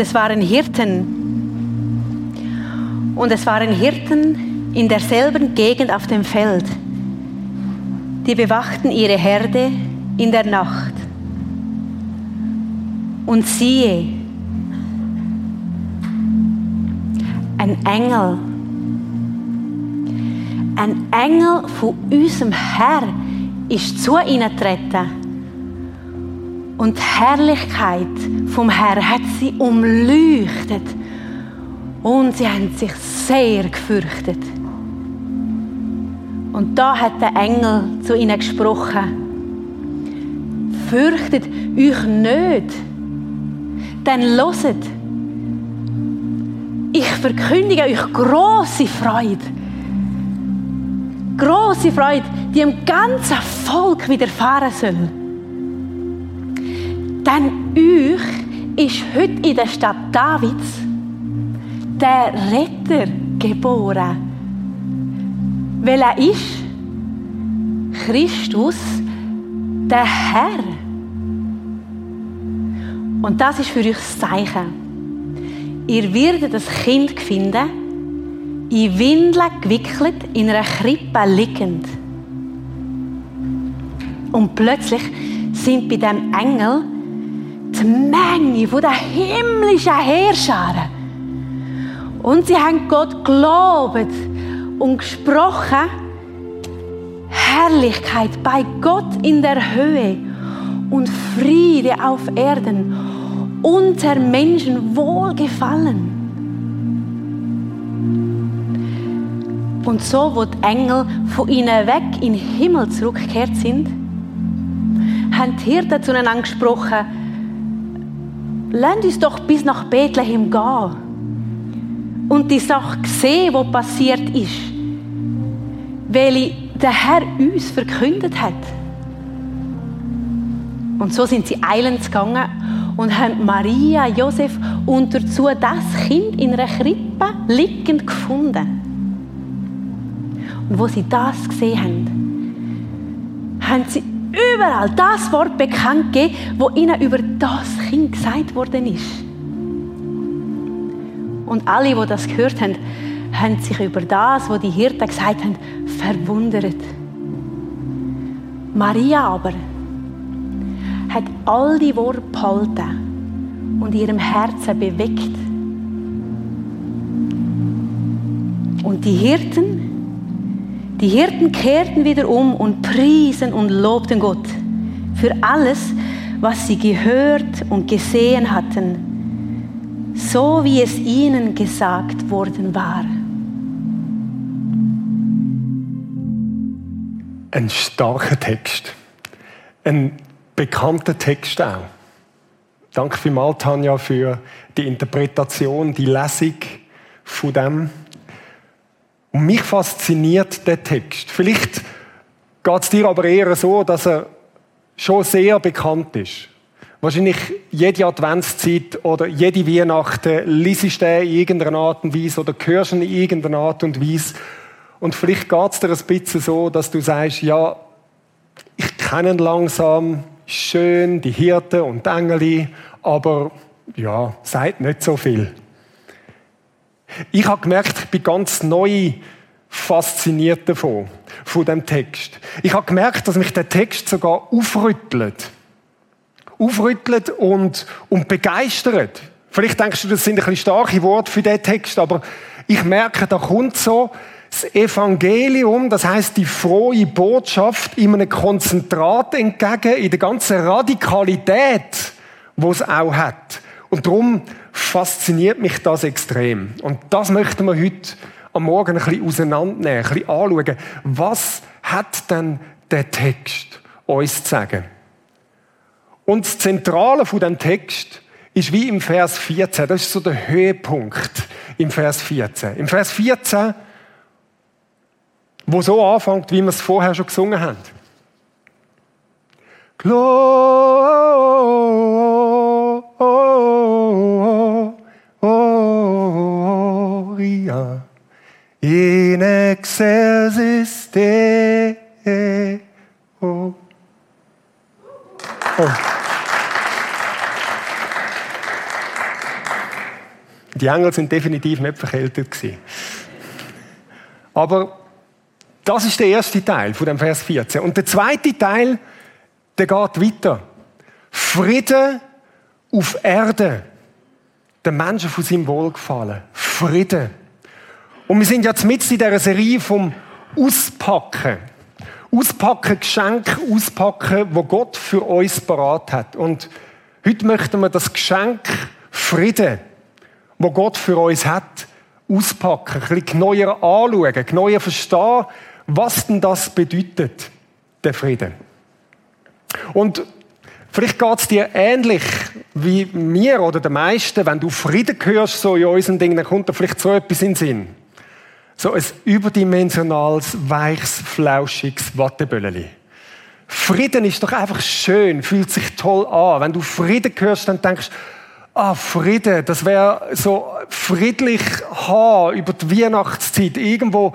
Es waren Hirten. Und es waren Hirten in derselben Gegend auf dem Feld. Die bewachten ihre Herde in der Nacht. Und siehe, ein Engel, ein Engel von unserem Herr ist zu ihnen getreten. Und die Herrlichkeit vom Herrn hat sie umleuchtet. Und sie haben sich sehr gefürchtet. Und da hat der Engel zu ihnen gesprochen. Fürchtet euch nicht, denn loset. Ich verkündige euch große Freude. Große Freude, die im ganzen Volk widerfahren soll. Denn euch ist heute in der Stadt Davids der Retter geboren. Weil er ist Christus, der Herr. Und das ist für euch das Zeichen. Ihr werdet das Kind finden, in Windeln gewickelt, in einer Krippe liegend. Und plötzlich sind bei dem Engel die Menge von der himmlischen Herrscharen. Und sie haben Gott gelobt und gesprochen, Herrlichkeit bei Gott in der Höhe und Friede auf Erden unter Menschen wohlgefallen. Und so, wo die Engel von ihnen weg in den Himmel zurückgekehrt sind, haben die Hirten zueinander gesprochen, lasst uns doch bis nach Bethlehem gehen und die Sache sehen, die passiert ist, weil der Herr uns verkündet hat. Und so sind sie eilends gegangen und haben Maria, Josef und dazu das Kind in einer Krippe liegend gefunden. Und wo sie das gesehen haben, haben sie überall das Wort bekannt gegeben, wo ihnen über das Kind gesagt worden ist. Und alle, die das gehört haben, haben sich über das, was die Hirten gesagt haben, verwundert. Maria aber hat all die Worte behalten und ihrem Herzen bewegt. Und die Hirten, die Hirten kehrten wieder um und priesen und lobten Gott für alles, was sie gehört und gesehen hatten, so wie es ihnen gesagt worden war. Ein starker Text. Ein bekannter Text auch. Danke vielmals, Tanja, für die Interpretation, die Lesung von dem. Und mich fasziniert der Text. Vielleicht geht es dir aber eher so, dass er schon sehr bekannt ist. Wahrscheinlich jede Adventszeit oder jede Weihnachten liest du in irgendeiner Art und Weise oder hörst ihn in irgendeiner Art und Weise. Und vielleicht geht es dir ein bisschen so, dass du sagst, ja, ich kenne langsam, schön, die Hirten und die Engel, aber ja, sagt nicht so viel. Ich habe gemerkt, ich bin ganz neu fasziniert davon, von dem Text. Ich habe gemerkt, dass mich der Text sogar aufrüttelt. Aufrüttelt und, und begeistert. Vielleicht denkst du, das sind ein bisschen starke Worte für diesen Text, aber ich merke, da kommt so das Evangelium, das heißt die frohe Botschaft, in einem Konzentrat entgegen, in der ganzen Radikalität, wo es auch hat. Und darum fasziniert mich das extrem. Und das möchten wir heute am Morgen ein bisschen auseinandernehmen, ein bisschen anschauen. Was hat denn der Text uns zu sagen? Und das Zentrale von dem Text ist wie im Vers 14. Das ist so der Höhepunkt im Vers 14. Im Vers 14 wo so anfängt, wie wir es vorher schon gesungen haben. Gloria in excelsis Deo. Oh. Die Engel sind definitiv nicht verkältet gewesen. Aber das ist der erste Teil von dem Vers 14. Und der zweite Teil, der geht weiter. Friede auf Erde. Den Menschen von seinem Wohlgefallen. Friede. Und wir sind jetzt mit in dieser Serie vom Auspacken. Auspacken, Geschenk auspacken, wo Gott für uns parat hat. Und heute möchten wir das Geschenk Friede, wo Gott für uns hat, auspacken, ein bisschen neuer anschauen, neuer verstehen, was denn das bedeutet, der Friede. Und vielleicht geht es dir ähnlich wie mir oder den meisten, wenn du Frieden hörst, so in unseren Dingen, dann kommt da vielleicht so etwas in den Sinn. So ein überdimensionales, weiches, flauschiges Wattebölleli. Frieden ist doch einfach schön, fühlt sich toll an. Wenn du Frieden hörst, dann denkst du, ah, Frieden, das wäre so friedlich haben über die Weihnachtszeit, irgendwo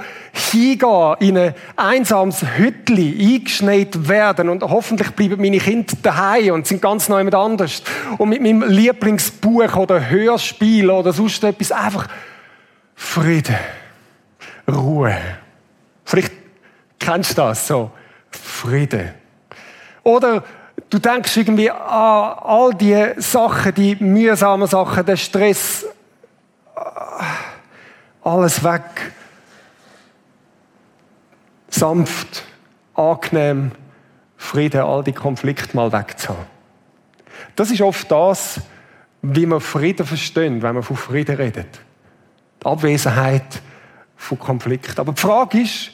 hingehen, in ein einsames Hütli, eingeschneit werden und hoffentlich bleiben meine Kinder daheim und sind ganz neu mit anders. Und mit meinem Lieblingsbuch oder Hörspiel oder sonst etwas einfach Frieden, Ruhe. Vielleicht kennst du das so. Frieden. Oder du denkst irgendwie an all die Sachen, die mühsamen Sachen, der Stress, alles weg. Sanft, angenehm, Frieden, all die Konflikte mal wegzuhaben. Das ist oft das, wie man Frieden versteht, wenn man von Frieden redet. Die Abwesenheit von Konflikt. Aber die Frage ist,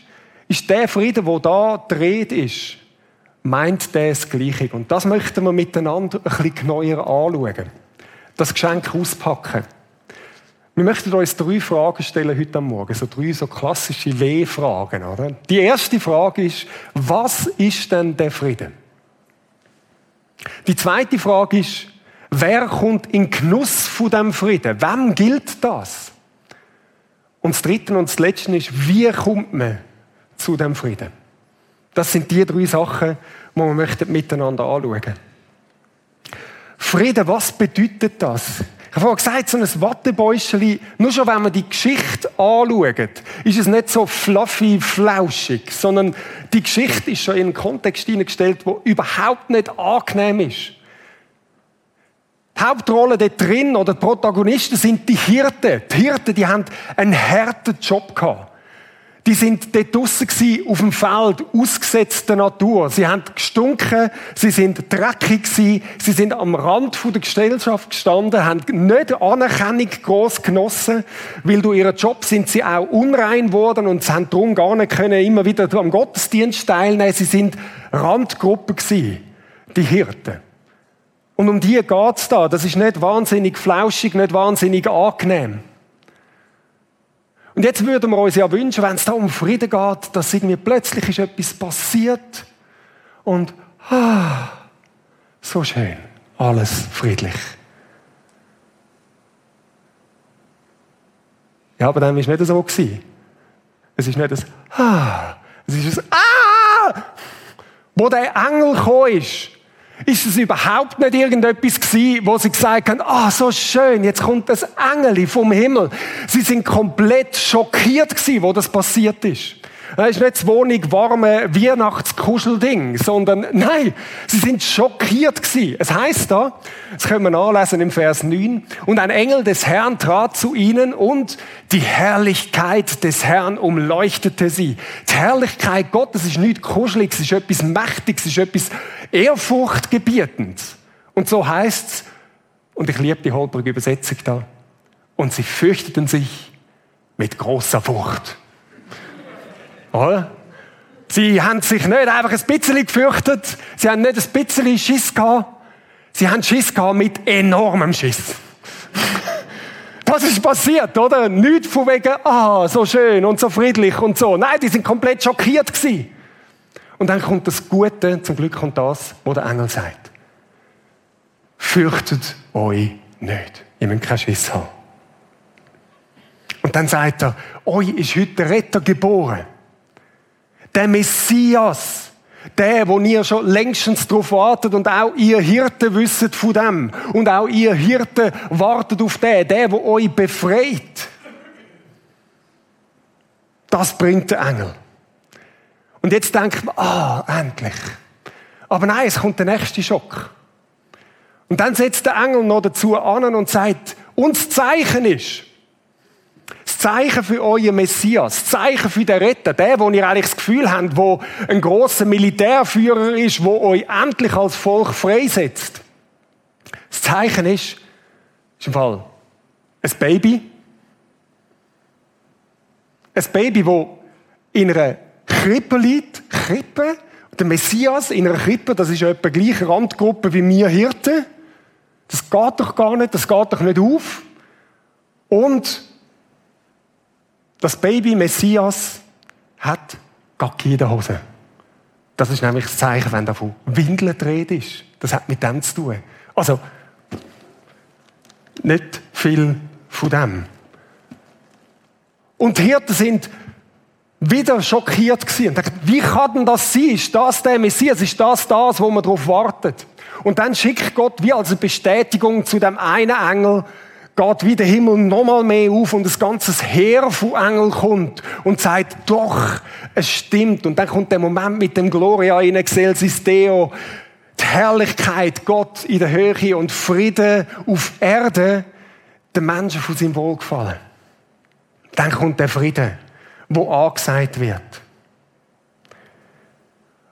ist der Frieden, wo da dreht ist, meint der das Gleiche? Und das möchten wir miteinander ein bisschen neuer anschauen. Das Geschenk auspacken. Wir möchten uns drei Fragen stellen heute am Morgen, so drei so klassische W-Fragen. Oder? Die erste Frage ist, was ist denn der Frieden? Die zweite Frage ist, wer kommt in Genuss von dem Frieden? Wem gilt das? Und das dritte und das letzte ist, wie kommt man zu dem Frieden? Das sind die drei Sachen, die wir möchten miteinander anschauen. Frieden, was bedeutet das? Ich habe vorhin gesagt, so ein Wattebäuschen, nur schon wenn man die Geschichte anschaut, ist es nicht so fluffy, flauschig, sondern die Geschichte ist schon in einen Kontext hineingestellt, der überhaupt nicht angenehm ist. Hauptrolle dort drin oder die Protagonisten sind die Hirten. Die Hirten, die haben einen harten Job gehabt. Die sind dort draussen auf dem Feld, ausgesetzt der Natur. Sie haben gestunken, sie sind dreckig gewesen, sie sind am Rand der Gesellschaft gestanden, haben nicht Anerkennung groß genossen, weil durch ihren Job sind sie auch unrein geworden und sie haben darum gar nicht können immer wieder am Gottesdienst teilnehmen. Sie sind Randgruppe gewesen, die Hirten. Und um die geht's da. Das ist nicht wahnsinnig flauschig, nicht wahnsinnig angenehm. Und jetzt würden wir uns ja wünschen, wenn es da um Frieden geht, dass irgendwie plötzlich ist etwas passiert und ah, so schön, alles friedlich. Ja, aber dann war es nicht so. Gewesen. Es ist nicht das Ah, es ist das Ah, wo der Engel gekommen ist ist es überhaupt nicht irgendetwas gewesen, wo sie gesagt haben, ah, oh, so schön, jetzt kommt das Engel vom Himmel. Sie sind komplett schockiert gewesen, wo das passiert ist. Es ist nicht das Wohnung warme Weihnachtskuschelding, sondern nein, sie sind schockiert gewesen. Es heißt da, das können wir nachlesen im Vers 9, und ein Engel des Herrn trat zu ihnen und die Herrlichkeit des Herrn umleuchtete sie. Die Herrlichkeit Gottes ist nicht kuschelig, es ist etwas Mächtiges, es ist etwas Ehrfurchtgebietendes. Und so heißt's, und ich liebe die holprige Übersetzung da, und sie fürchteten sich mit großer Furcht. Oder? Sie haben sich nicht einfach ein bisschen gefürchtet, sie haben nicht ein bisschen Schiss gehabt, sie haben Schiss gehabt mit enormem Schiss. Was ist passiert, oder? Nicht von wegen, ah, so schön und so friedlich und so. Nein, die sind komplett schockiert gewesen. Und dann kommt das Gute, zum Glück kommt das, wo der Engel sagt. Fürchtet euch nicht. Ihr müsst keinen Schiss haben. Und dann sagt er, euch ist heute der Retter geboren der Messias, Der, wo ihr schon längstens darauf wartet und auch ihr Hirten wisst von dem. Und auch ihr Hirten wartet auf den, der, wo euch befreit. Das bringt der Engel. Und jetzt denkt man, ah, endlich. Aber nein, es kommt der nächste Schock. Und dann setzt der Engel noch dazu an und sagt, uns Zeichen ist, das Zeichen für euren Messias, das Zeichen für den Retter, der, wo ihr eigentlich das Gefühl habt, wo ein großer Militärführer ist, wo euch endlich als Volk freisetzt. Das Zeichen ist, ist im Fall ein Baby. Ein Baby, wo in einer Krippe liegt. Krippe. Der Messias in einer Krippe, das ist etwa gleiche Randgruppe wie wir Hirten. Das geht doch gar nicht, das geht doch nicht auf. Und das Baby Messias hat Gacki in der Hose. Das ist nämlich das Zeichen, wenn da von Windeln dreht ist. Das hat mit dem zu tun. Also, nicht viel von dem. Und die Hirten sind wieder schockiert gewesen und dachten, wie kann denn das sein? Ist das der Messias? Ist das das, wo man darauf wartet? Und dann schickt Gott wie als Bestätigung zu dem einen Engel, geht wie der Himmel nochmal mehr auf und das ganze Heer von Engeln kommt und sagt, doch, es stimmt. Und dann kommt der Moment mit dem Gloria in excelsis Deo, die Herrlichkeit Gott in der Höhe und Friede auf Erde, den Menschen von seinem Wohlgefallen. Dann kommt der Friede, wo angesagt wird.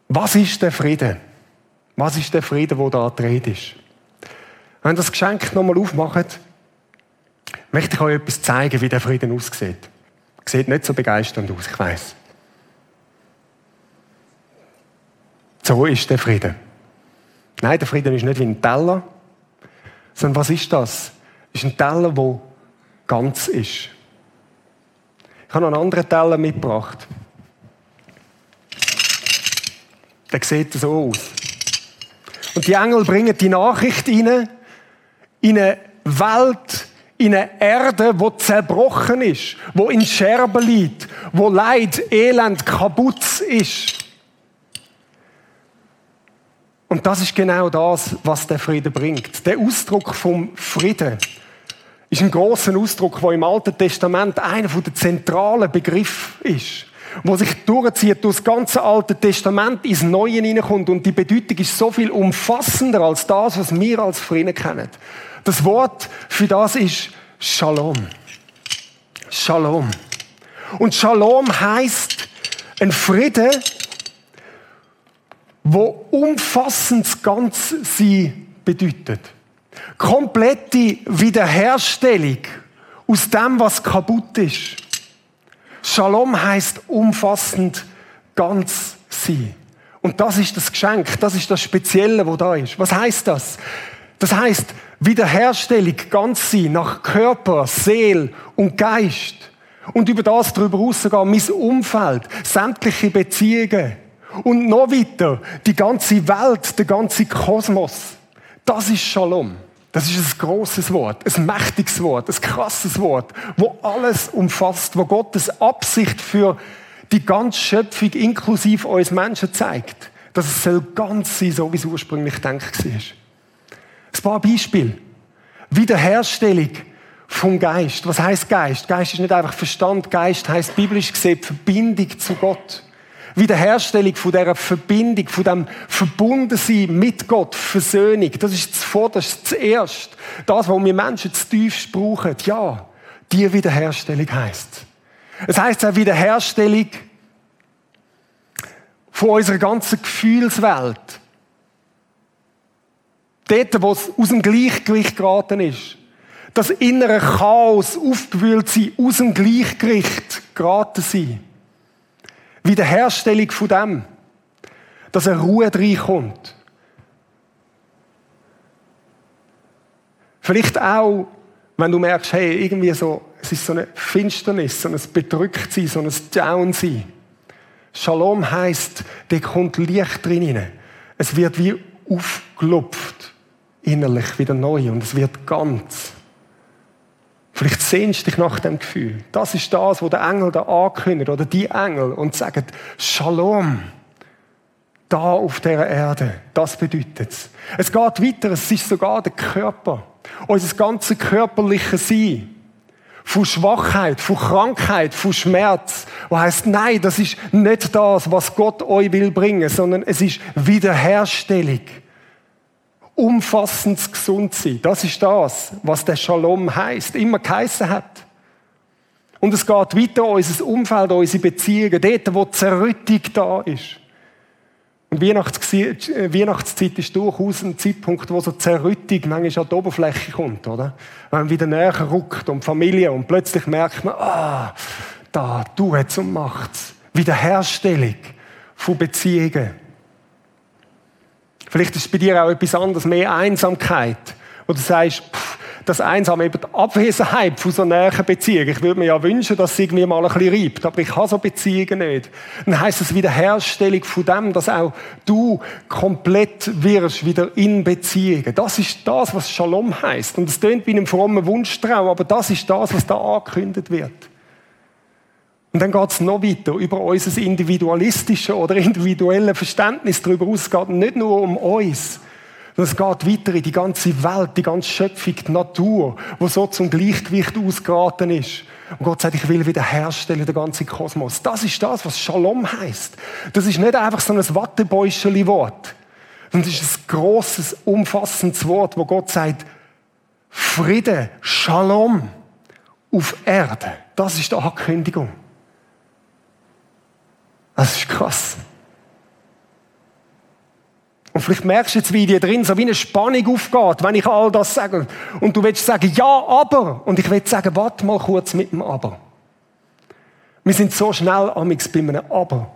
Was ist der Friede? Was ist der Friede, wo da dreht ist? Wenn das Geschenk nochmal aufmacht, möchte ich euch etwas zeigen, wie der Frieden aussieht. Sieht nicht so begeisternd aus, ich weiß. So ist der Frieden. Nein, der Frieden ist nicht wie ein Teller, sondern was ist das? Ist ein Teller, der ganz ist. Ich habe noch einen anderen Teller mitgebracht. Der sieht so aus. Und die Engel bringen die Nachricht rein, in eine Welt, in eine Erde, wo zerbrochen ist, wo in Scherben liegt, wo Leid, Elend, kaputt ist. Und das ist genau das, was der Frieden bringt. Der Ausdruck vom Frieden ist ein großer Ausdruck, der im Alten Testament einer der zentralen Begriffe ist wo sich durchzieht durch das ganze Alte Testament ins Neue hineinkommt. Und die Bedeutung ist so viel umfassender als das, was wir als Frieden kennen. Das Wort für das ist Shalom. Shalom. Und Shalom heißt ein Friede, wo umfassend das Ganze sie bedeutet. Komplette Wiederherstellung aus dem, was kaputt ist. Shalom heißt umfassend ganz sein. Und das ist das Geschenk, das ist das Spezielle, wo da ist. Was heißt das? Das heißt Wiederherstellung ganz sein nach Körper, Seele und Geist. Und über das darüber hinaus sogar mein Umfeld, sämtliche Beziehungen. Und noch weiter, die ganze Welt, der ganze Kosmos. Das ist Shalom. Das ist ein großes Wort, ein mächtiges Wort, ein krasses Wort, wo alles umfasst, wo Gottes Absicht für die ganze Schöpfung inklusive uns Menschen zeigt. Dass es soll ganz sein, so wie es ursprünglich gedacht war. Ein paar Beispiele. Wiederherstellung vom Geist. Was heißt Geist? Geist ist nicht einfach Verstand. Geist heißt biblisch gesehen Verbindung zu Gott. Wiederherstellung von dieser Verbindung, von dem Verbundensein mit Gott, Versöhnung, das ist zuvorderst, zuerst. Das, was wir Menschen zu tiefst brauchen. Ja, die Wiederherstellung heisst. Es heisst auch Wiederherstellung von unserer ganzen Gefühlswelt. Dort, wo es aus dem Gleichgewicht geraten ist. Das innere Chaos, aufgewühlt sein, aus dem Gleichgewicht geraten sein. Wiederherstellung von dem, dass eine Ruhe reinkommt. Vielleicht auch, wenn du merkst, hey, irgendwie so, es ist so eine Finsternis, so ein Bedrücktsein, so ein Downsein. Shalom heisst, da kommt Licht drin. Es wird wie aufgelupft, innerlich wieder neu und es wird ganz. Vielleicht sehnst du dich nach dem Gefühl. Das ist das, was der Engel da ankündigt, oder die Engel, und sagen, Shalom. da auf der Erde. Das bedeutet es. Es geht weiter, es ist sogar der Körper. Unser ganzes körperliches Sein. Von Schwachheit, von Krankheit, von Schmerz. Wo heißt, nein, das ist nicht das, was Gott euch will bringen, sondern es ist Wiederherstellung. Umfassend gesund sein. Das ist das, was der Shalom heißt, immer geheissen hat. Und es geht weiter, unser Umfeld, unsere Beziehungen, dort, wo Zerrüttung da ist. Und äh, Weihnachtszeit ist durchaus ein Zeitpunkt, wo so Zerrüttung manchmal an die Oberfläche kommt, oder? Wenn man wieder näher rückt um Familie und plötzlich merkt man, ah, da, du jetzt und macht's. Wiederherstellung von Beziehungen. Vielleicht ist es bei dir auch etwas anderes, mehr Einsamkeit. Wo du sagst, pff, das Einsame, eben die Abwesenheit von so näheren Beziehungen. Ich würde mir ja wünschen, dass es irgendwie mal ein bisschen reibt, aber ich habe so Beziehungen nicht. Dann heisst es Wiederherstellung von dem, dass auch du komplett wirst, wieder in Beziehungen. Das ist das, was Shalom heißt. Und es klingt wie einem frommen Wunschtraum, aber das ist das, was da angekündigt wird. Und dann geht es noch weiter über unser individualistisches oder individuelles Verständnis darüber aus. Es geht nicht nur um uns, und es geht weiter in die ganze Welt, die ganze Schöpfung, die Natur, wo so zum Gleichgewicht ausgeraten ist. Und Gott sagt, ich will wieder herstellen, den ganzen Kosmos. Das ist das, was Shalom heißt. Das ist nicht einfach so ein Wattebäuscheli-Wort. Sondern es ist ein grosses, umfassendes Wort, wo Gott sagt, Friede, Shalom auf Erde. Das ist die Ankündigung. Das ist krass. Und vielleicht merkst du jetzt, wie dir drin so wie eine Spannung aufgeht, wenn ich all das sage. Und du willst sagen, ja, aber. Und ich will sagen, warte mal kurz mit dem Aber. Wir sind so schnell amix bei einem Aber.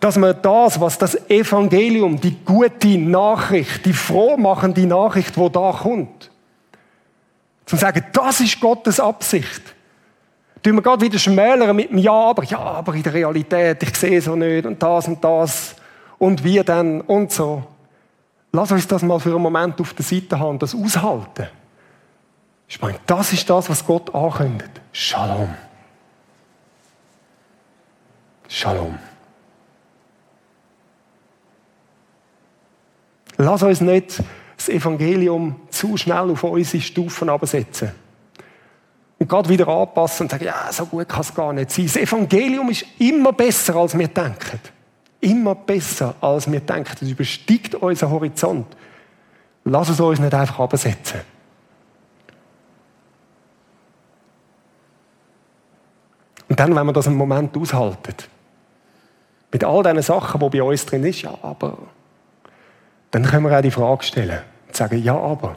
Dass wir das, was das Evangelium, die gute Nachricht, die frohmachende Nachricht, wo da kommt, zu sagen, das ist Gottes Absicht. Tun wir gerade wieder schmälern mit dem Ja, aber, ja, aber in der Realität, ich sehe so nicht und das und das und wir dann und so. Lass uns das mal für einen Moment auf der Seite haben, das aushalten. Ich meine, das ist das, was Gott ankündigt. Shalom. Shalom. Lass uns nicht das Evangelium zu schnell auf unsere Stufen absetzen. Und gerade wieder anpassen und sagen, ja, so gut kann es gar nicht sein. Das Evangelium ist immer besser, als wir denken immer besser, als wir denken. Das übersteigt unseren Horizont. Lass es uns nicht einfach absetzen. Und dann, wenn wir das einen Moment aushalten, mit all diesen Sachen, die bei uns drin ist, ja, aber, dann können wir auch die Frage stellen und sagen, ja, aber,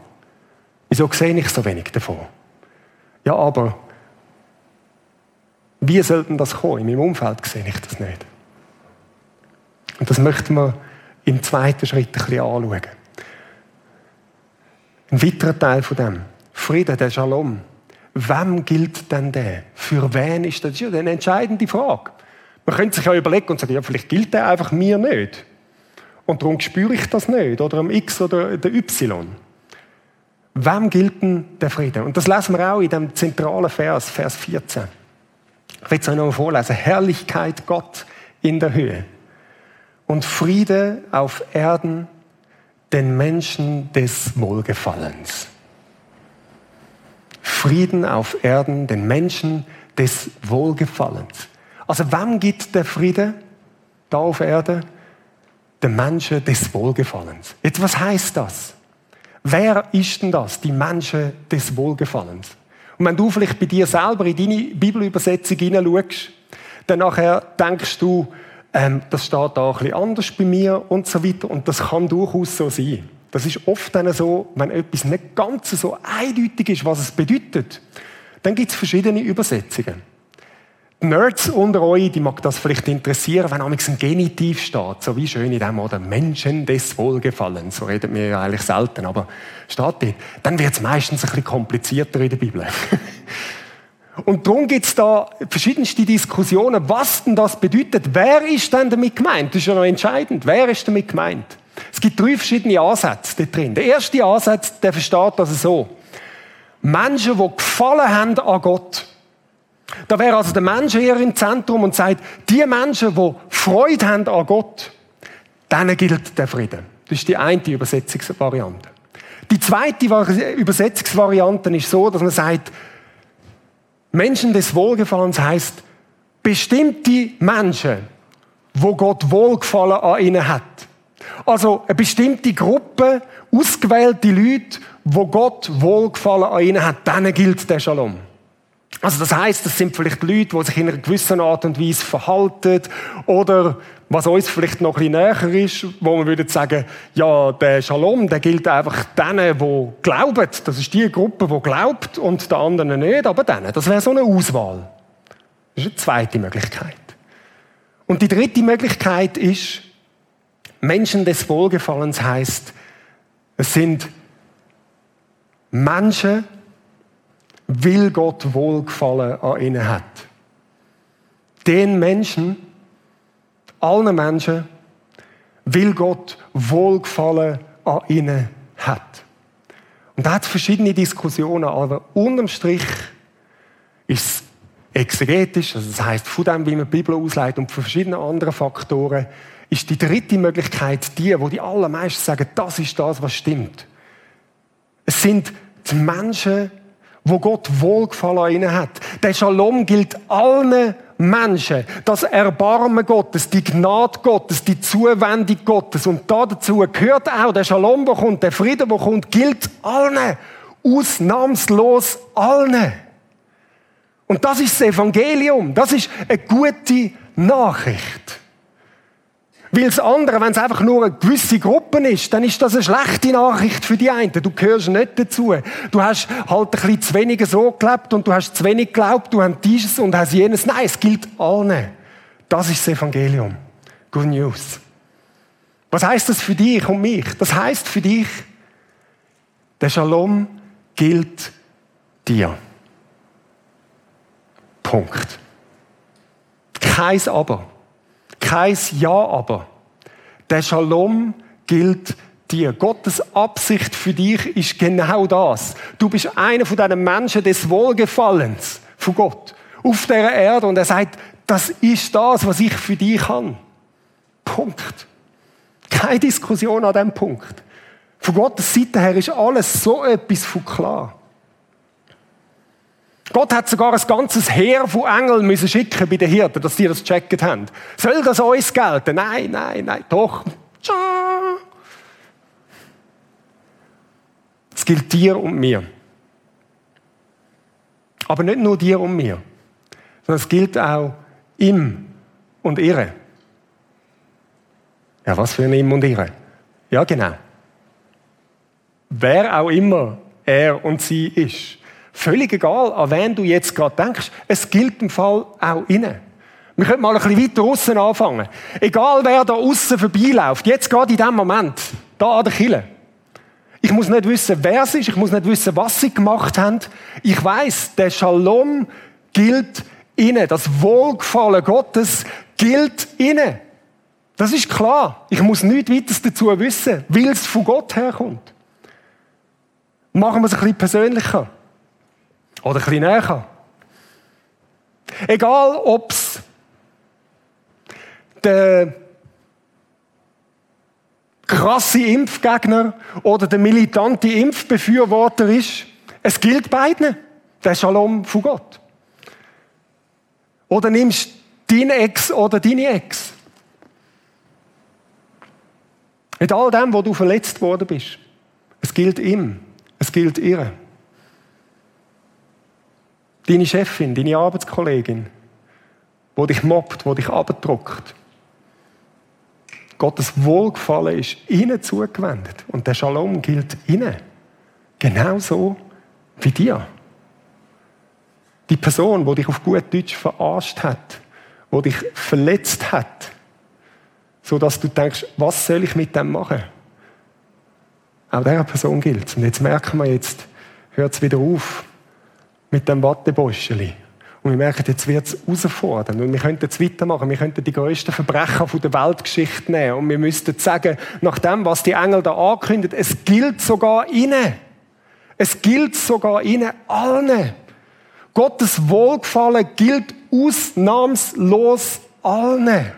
wieso sehe ich so wenig davon? Ja, aber, wie sollten das kommen? In meinem Umfeld sehe ich das nicht. Und das möchten wir im zweiten Schritt ein bisschen anschauen. Ein weiterer Teil von dem. Frieden, der Shalom. Wem gilt denn der? Für wen ist das? Das ist ja eine entscheidende Frage. Man könnte sich ja überlegen und sagen, ja, vielleicht gilt der einfach mir nicht. Und darum spüre ich das nicht. Oder am X oder der Y. Wem gilt denn der Frieden? Und das lesen wir auch in dem zentralen Vers, Vers 14. Ich will es euch noch mal vorlesen. Herrlichkeit Gott in der Höhe und Friede auf Erden den Menschen des Wohlgefallens. Frieden auf Erden den Menschen des Wohlgefallens. Also wem gibt der Friede da auf Erde? Den Menschen des Wohlgefallens. Jetzt, was heißt das? Wer ist denn das, die Menschen des Wohlgefallens? Und wenn du vielleicht bei dir selber in deine Bibelübersetzung hineinschaust, dann nachher denkst du, ähm, das steht da ein bisschen anders bei mir und so weiter. Und das kann durchaus so sein. Das ist oft dann so, wenn etwas nicht ganz so eindeutig ist, was es bedeutet, dann gibt es verschiedene Übersetzungen. Nerds unter euch, die mag das vielleicht interessieren, wenn amigs ein Genitiv steht, so wie schön in dem oder Menschen des Wohlgefallens, so reden wir ja eigentlich selten, aber steht dort, dann wird es meistens ein bisschen komplizierter in der Bibel. Und darum gibt es da verschiedenste Diskussionen, was denn das bedeutet. Wer ist denn damit gemeint? Das ist ja noch entscheidend. Wer ist damit gemeint? Es gibt drei verschiedene Ansätze da drin. Der erste Ansatz, der versteht das so. Menschen, die gefallen haben an Gott. Da wäre also der Mensch eher im Zentrum und sagt, die Menschen, die Freude haben an Gott, denen gilt der Frieden. Das ist die eine Übersetzungsvariante. Die zweite Übersetzungsvariante ist so, dass man sagt, Menschen des Wohlgefallens heißt bestimmte Menschen, wo Gott Wohlgefallen an ihnen hat. Also eine bestimmte Gruppe, ausgewählte Leute, wo Gott Wohlgefallen an ihnen hat, denen gilt der Shalom. Also das heißt, das sind vielleicht Leute, die sich in einer gewissen Art und Weise verhalten oder was uns vielleicht noch ein bisschen näher ist, wo man würde sagen, ja, der Shalom, der gilt einfach denen, die glauben. Das ist die Gruppe, die glaubt und der anderen nicht, aber denen. Das wäre so eine Auswahl. Das ist eine zweite Möglichkeit. Und die dritte Möglichkeit ist, Menschen des Wohlgefallens heißt, es sind Menschen, will Gott Wohlgefallen an ihnen hat. Den Menschen, allen Menschen, will Gott Wohlgefallen an ihnen hat. Und da hat es verschiedene Diskussionen, aber unterm Strich ist es exegetisch, also das heißt von dem, wie man die Bibel ausleitet und von verschiedenen anderen Faktoren, ist die dritte Möglichkeit die, wo die allermeisten sagen, das ist das, was stimmt. Es sind die Menschen, wo Gott Wohlgefallen an ihnen hat. Der Shalom gilt allen Menschen. Das Erbarmen Gottes, die Gnade Gottes, die Zuwendung Gottes. Und dazu gehört auch der Shalom, der kommt, der Frieden, der kommt, gilt allen. Ausnahmslos allen. Und das ist das Evangelium. Das ist eine gute Nachricht. Weil das andere, wenn es einfach nur eine gewisse Gruppe ist, dann ist das eine schlechte Nachricht für die einen. Du gehörst nicht dazu. Du hast halt ein bisschen zu wenig so gelebt und du hast zu wenig geglaubt, du hast dieses und hast jenes. Nein, es gilt allen. Das ist das Evangelium. Good News. Was heißt das für dich und mich? Das heißt für dich, der Shalom gilt dir. Punkt. Kein Aber. Kein Ja aber. Der Shalom gilt dir. Gottes Absicht für dich ist genau das. Du bist einer von diesen Menschen des Wohlgefallens von Gott auf der Erde und er sagt, das ist das, was ich für dich kann. Punkt. Keine Diskussion an diesem Punkt. Von Gottes Seite her ist alles so etwas von klar. Gott hat sogar ein ganzes Heer von Engeln müssen schicken bei den Hirten, dass die das gecheckt haben. Soll das uns gelten? Nein, nein, nein, doch. Es gilt dir und mir. Aber nicht nur dir und mir, sondern es gilt auch ihm und ihre. Ja, was für ein ihm und ihre? Ja, genau. Wer auch immer er und sie ist. Völlig egal, an wen du jetzt gerade denkst. Es gilt im Fall auch innen. Wir können mal ein bisschen weiter außen anfangen. Egal, wer da außen vorbeiläuft, jetzt gerade in diesem Moment, da an der Kille. Ich muss nicht wissen, wer es ist, ich muss nicht wissen, was sie gemacht haben. Ich weiß, der Shalom gilt innen. Das Wohlgefallen Gottes gilt innen. Das ist klar. Ich muss nichts weiteres dazu wissen, weil es von Gott herkommt. Machen wir es ein bisschen persönlicher. Oder ein bisschen näher. Egal, ob es der krasse Impfgegner oder der militante Impfbefürworter ist, es gilt beiden. Der Shalom von Gott. Oder nimmst dein Ex oder deine Ex. Mit all dem, wo du verletzt worden bist. Es gilt ihm. Es gilt ihr deine Chefin, deine Arbeitskollegin, wo dich mobbt, wo dich abdruckt. Gottes Wohlgefallen ist ihnen zugewendet. Und der Shalom gilt ihnen. Genauso wie dir. Die Person, die dich auf gut Deutsch verarscht hat, die dich verletzt hat, so dass du denkst, was soll ich mit dem machen? Auch dieser Person gilt. Und jetzt merken wir jetzt, hört es wieder auf mit dem Wattebäuscheli. Und wir merken, jetzt wird es herausfordernd. Und wir könnten jetzt weitermachen. Wir könnten die grössten Verbrecher von der Weltgeschichte nehmen. Und wir müssten sagen, nach dem, was die Engel da ankündigen, es gilt sogar ihnen. Es gilt sogar ihnen allen. Gottes Wohlgefallen gilt ausnahmslos allen.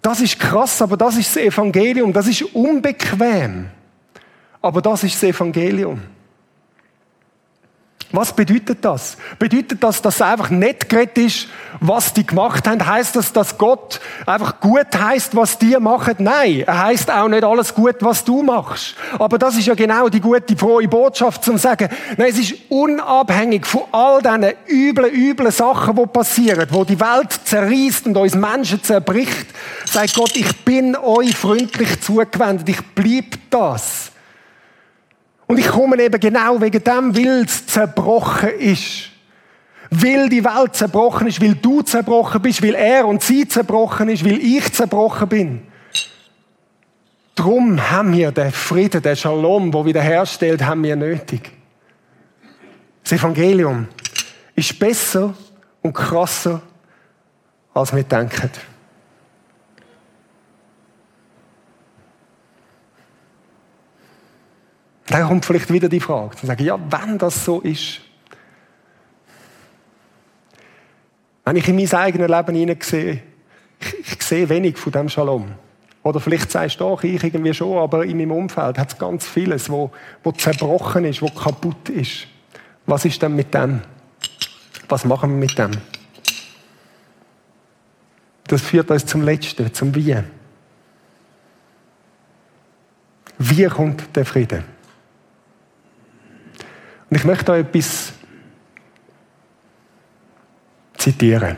Das ist krass, aber das ist das Evangelium. Das ist unbequem. Aber das ist das Evangelium. Was bedeutet das? Bedeutet das, dass einfach nicht geredet ist, was die gemacht haben? Heißt das, dass Gott einfach gut heißt, was die machen? Nein, er heißt auch nicht alles gut, was du machst. Aber das ist ja genau die gute, frohe Botschaft, zum sagen, nein, es ist unabhängig von all diesen üblen, üblen Sachen, die passieren, wo die Welt zerreißt und uns Menschen zerbricht, sagt Gott, ich bin euch freundlich zugewendet, ich bleib das. Und ich komme eben genau wegen dem, weil es zerbrochen ist. Weil die Welt zerbrochen ist, weil du zerbrochen bist, weil er und sie zerbrochen ist, weil ich zerbrochen bin. Drum haben wir den Frieden, den Shalom, wo wieder herstellt, haben wir nötig. Das Evangelium ist besser und krasser, als wir denken. Dann kommt vielleicht wieder die Frage, zu sagen, ja, wenn das so ist, wenn ich in mein eigenes Leben hineinsehe, ich, ich sehe wenig von dem Shalom. Oder vielleicht sagst du auch, ich irgendwie schon, aber in meinem Umfeld hat es ganz vieles, wo, wo zerbrochen ist, wo kaputt ist. Was ist denn mit dem? Was machen wir mit dem? Das führt uns zum Letzten, zum Wie. Wie kommt der Frieden? Und ich möchte euch etwas zitieren,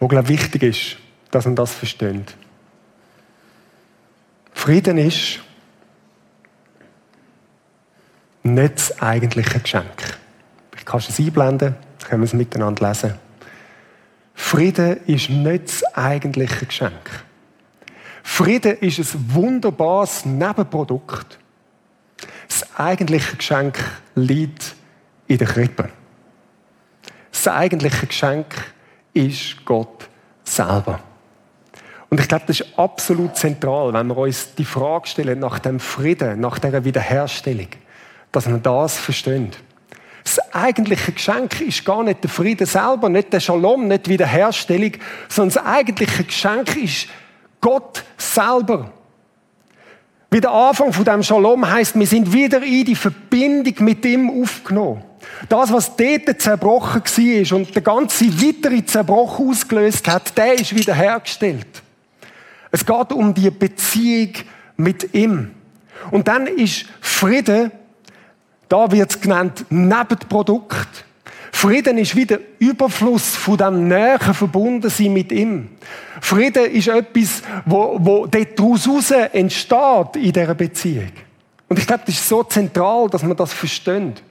wo glaube ich, wichtig ist, dass man das versteht. Frieden ist nicht das eigentliche Geschenk. Ich kann es einblenden, können wir es miteinander lesen. Frieden ist nicht das eigentliche Geschenk. Frieden ist ein wunderbares Nebenprodukt das eigentliche Geschenk liegt in der Krippe. Das eigentliche Geschenk ist Gott selber. Und ich glaube, das ist absolut zentral, wenn wir uns die Frage stellen nach dem Frieden, nach der Wiederherstellung, dass wir das verstehen. Das eigentliche Geschenk ist gar nicht der Frieden selber, nicht der Shalom, nicht die Wiederherstellung, sondern das eigentliche Geschenk ist Gott selber. Wie der Anfang von dem Shalom heißt, wir sind wieder in die Verbindung mit ihm aufgenommen. Das, was dort zerbrochen war und der ganze weitere Zerbruch ausgelöst hat, der ist wieder hergestellt. Es geht um die Beziehung mit ihm. Und dann ist Frieden, da wird es genannt, Nebenprodukt. Frieden ist wieder Überfluss von dem näheren Verbundensein mit ihm. Frieden ist etwas, wo, wo daraus entsteht in dieser Beziehung. Und ich glaube, das ist so zentral, dass man das versteht.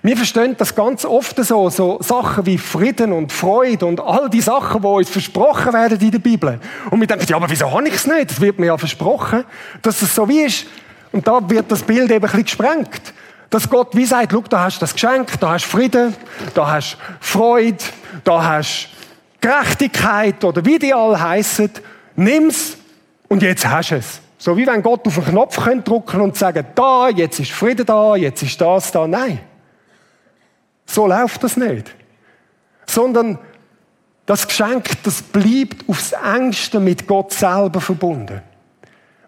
Wir verstehen das ganz oft so, so Sachen wie Frieden und Freude und all die Sachen, die uns versprochen werden in der Bibel. Und wir denken, ja, aber wieso habe ich es nicht? Das wird mir ja versprochen, dass es so wie ist. Und da wird das Bild eben ein bisschen gesprengt. Dass Gott wie sagt, schau, da hast du das Geschenk, da hast du Frieden, da hast du Freude, da hast du Gerechtigkeit oder wie die alle heißen. Nimm's und jetzt hast du es. So wie wenn Gott auf den Knopf drücken und sagen, da, jetzt ist Frieden da, jetzt ist das da. Nein. So läuft das nicht. Sondern das Geschenk, das bleibt aufs engste mit Gott selber verbunden.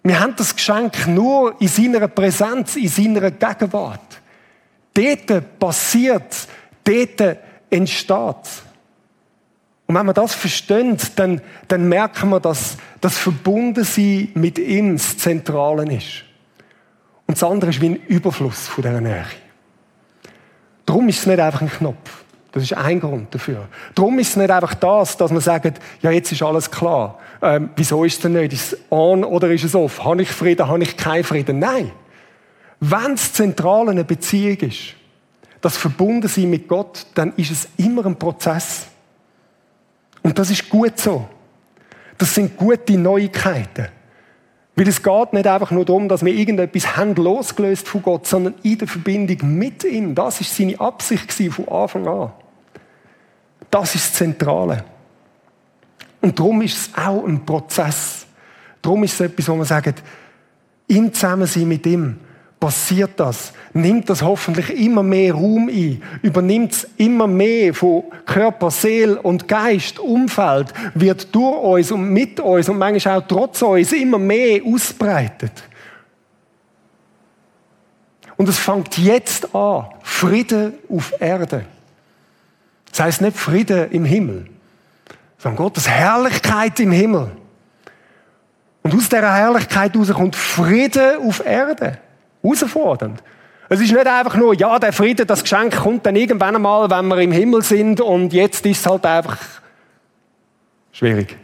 Wir haben das Geschenk nur in seiner Präsenz, in seiner Gegenwart. Dort passiert dort entsteht Und wenn wir das verstehen, dann, dann merken wir, dass das Verbundensein mit ihm das Zentrale ist. Und das andere ist wie ein Überfluss von dieser Nähe. Darum ist es nicht einfach ein Knopf. Das ist ein Grund dafür. Darum ist es nicht einfach das, dass man sagt, ja, jetzt ist alles klar. Ähm, wieso ist es denn nicht? Ist es on oder ist es off? Habe ich Frieden, habe ich keinen Frieden? Nein. Wenn das Zentrale eine Beziehung ist, das Verbundensein mit Gott, dann ist es immer ein Prozess. Und das ist gut so. Das sind gute Neuigkeiten. Weil es geht nicht einfach nur darum, dass wir irgendetwas haben losgelöst von Gott, sondern in der Verbindung mit ihm. Das ist seine Absicht von Anfang an. Das ist das Zentrale. Und darum ist es auch ein Prozess. Darum ist es etwas, wo man sagt, im Zusammensein mit ihm passiert das, nimmt das hoffentlich immer mehr Raum ein, übernimmt es immer mehr von Körper, Seele und Geist, Umfeld, wird durch uns und mit uns und manchmal auch trotz uns immer mehr ausbreitet. Und es fängt jetzt an, Frieden auf Erde. Das heißt nicht Frieden im Himmel, sondern Gottes Herrlichkeit im Himmel. Und aus dieser Herrlichkeit heraus kommt Frieden auf Erde. Herausfordernd. Es ist nicht einfach nur, ja, der Frieden, das Geschenk kommt dann irgendwann einmal, wenn wir im Himmel sind und jetzt ist es halt einfach schwierig.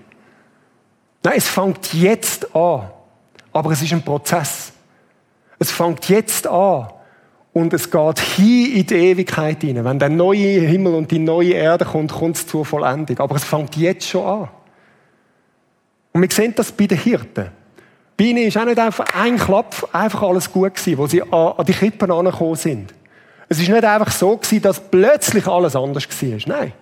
Nein, es fängt jetzt an. Aber es ist ein Prozess. Es fängt jetzt an. Und es geht hin in die Ewigkeit hinein. Wenn der neue Himmel und die neue Erde kommt, kommt es zur Vollendung. Aber es fängt jetzt schon an. Und wir sehen das bei den Hirten. Bei ihnen ist auch nicht einfach ein Klapp einfach alles gut gewesen, wo sie an die Krippen angekommen sind. Es ist nicht einfach so gewesen, dass plötzlich alles anders war. Nein.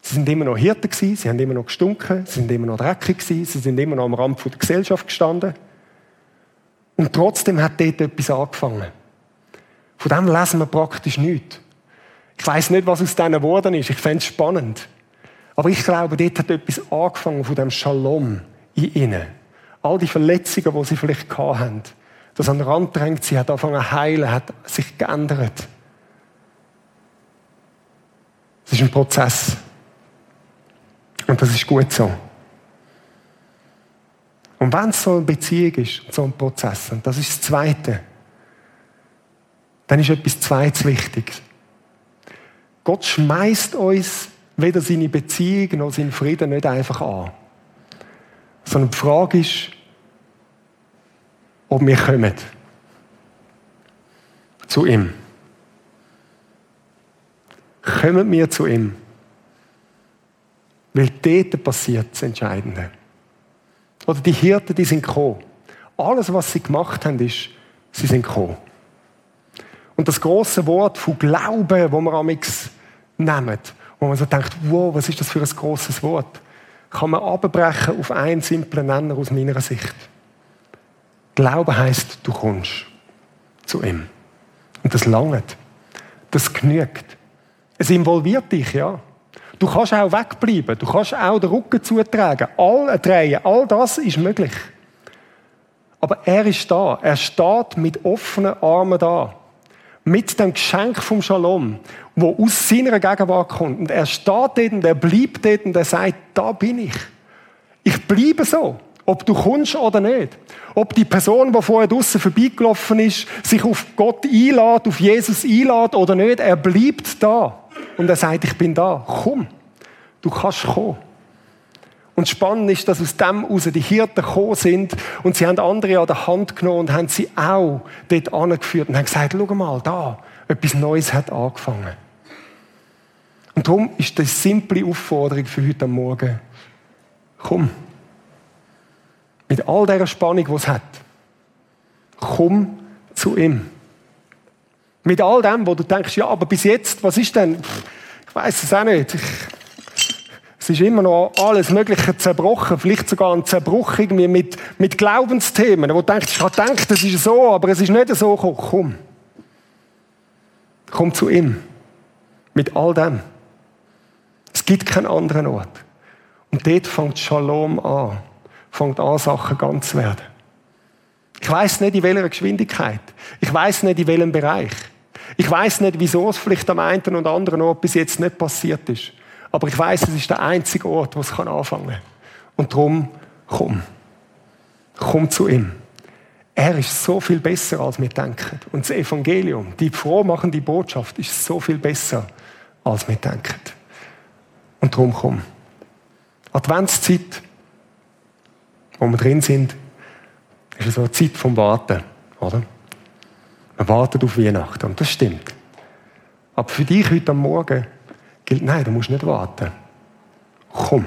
Sie sind immer noch Hirten gewesen, sie haben immer noch gestunken, sie sind immer noch dreckig gewesen, sie sind immer noch am Rand der Gesellschaft gestanden. Und trotzdem hat dort etwas angefangen. Von dem lesen wir praktisch nichts. Ich weiß nicht, was aus denen geworden ist. Ich fände es spannend. Aber ich glaube, dort hat etwas angefangen von dem Shalom in ihnen. All die Verletzungen, die sie vielleicht hatten, das an den Rand drängt, sie hat angefangen zu heilen, hat sich geändert. Es ist ein Prozess. Und das ist gut so. Und wenn es so eine Beziehung ist, so ein Prozess, und das ist das Zweite, dann ist etwas Zweites wichtig. Gott schmeißt uns weder seine Beziehung noch seinen Frieden nicht einfach an. Sondern die Frage ist, ob wir kommen. Zu ihm. Kommen wir zu ihm. Weil dort passiert das Entscheidende. Oder die Hirten, die sind gekommen. Alles, was sie gemacht haben, ist, sie sind gekommen. Und das große Wort von Glauben, wo man amix nehmen, wo man so denkt, wow, was ist das für ein großes Wort, kann man abbrechen auf einen simplen Nenner aus meiner Sicht. Glaube heißt, du kommst zu ihm. Und das langt. Das genügt. Es involviert dich, ja. Du kannst auch wegbleiben. Du kannst auch den Rücken zutragen. All drehen. All das ist möglich. Aber er ist da. Er steht mit offenen Armen da. Mit dem Geschenk vom Shalom, wo aus seiner Gegenwart kommt. Und er steht dort und er bleibt dort und er sagt, da bin ich. Ich bleibe so. Ob du kommst oder nicht. Ob die Person, die vorher draussen vorbeigelaufen ist, sich auf Gott einlädt, auf Jesus einlädt oder nicht, er bleibt da. Und er sagt, ich bin da. Komm. Du kannst kommen. Und spannend ist, dass aus dem heraus die Hirten gekommen sind und sie haben andere an der Hand genommen und haben sie auch dort angeführt und haben gesagt, schau mal, da, etwas Neues hat angefangen. Und darum ist das simple Aufforderung für heute Morgen, komm, mit all der Spannung, die es hat, komm zu ihm. Mit all dem, wo du denkst, ja, aber bis jetzt, was ist denn? Ich weiß es auch nicht. Ich, es ist immer noch alles Mögliche zerbrochen, vielleicht sogar ein Zerbruch irgendwie mit, mit Glaubensthemen, wo du denkst, ich habe gedacht, das ist so, aber es ist nicht so. Komm. Komm zu ihm. Mit all dem. Es gibt keinen anderen Ort. Und dort fängt Shalom an. Fängt an, Sachen ganz zu werden. Ich weiß nicht, in welcher Geschwindigkeit. Ich weiß nicht, in welchem Bereich. Ich weiß nicht, wieso es vielleicht am einen oder anderen Ort bis jetzt nicht passiert ist. Aber ich weiß, es ist der einzige Ort, wo es anfangen kann. Und darum, komm. Komm zu ihm. Er ist so viel besser, als wir denken. Und das Evangelium, die frohmachende Botschaft, ist so viel besser, als wir denken. Und darum komm. Adventszeit, wo wir drin sind, ist so eine Zeit vom Warten, oder? Man wartet auf Weihnachten, und das stimmt. Aber für dich heute am Morgen gilt, nein, du musst nicht warten. Komm.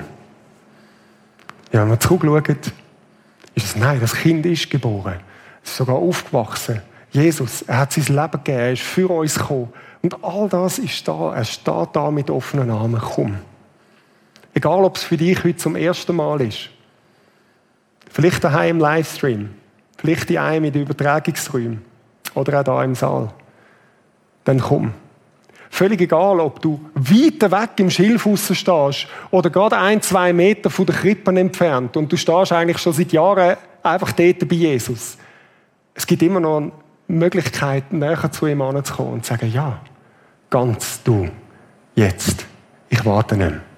Ja, wenn wir zurückschauen, ist es, nein, das Kind ist geboren. Es ist sogar aufgewachsen. Jesus, er hat sein Leben gegeben, er ist für uns gekommen. Und all das ist da. Er steht da mit offenen Armen. Komm. Egal, ob es für dich heute zum ersten Mal ist. Vielleicht daheim im Livestream. Vielleicht die einem in den Übertragungsräumen. oder auch da im Saal, dann komm. Völlig egal, ob du weiter weg im Schilfhaus stehst oder gerade ein, zwei Meter von der Krippe entfernt und du stehst eigentlich schon seit Jahren einfach dort bei Jesus. Es gibt immer noch eine Möglichkeit, näher zu ihm anzukommen und zu sagen, ja, ganz du, jetzt, ich warte nicht mehr.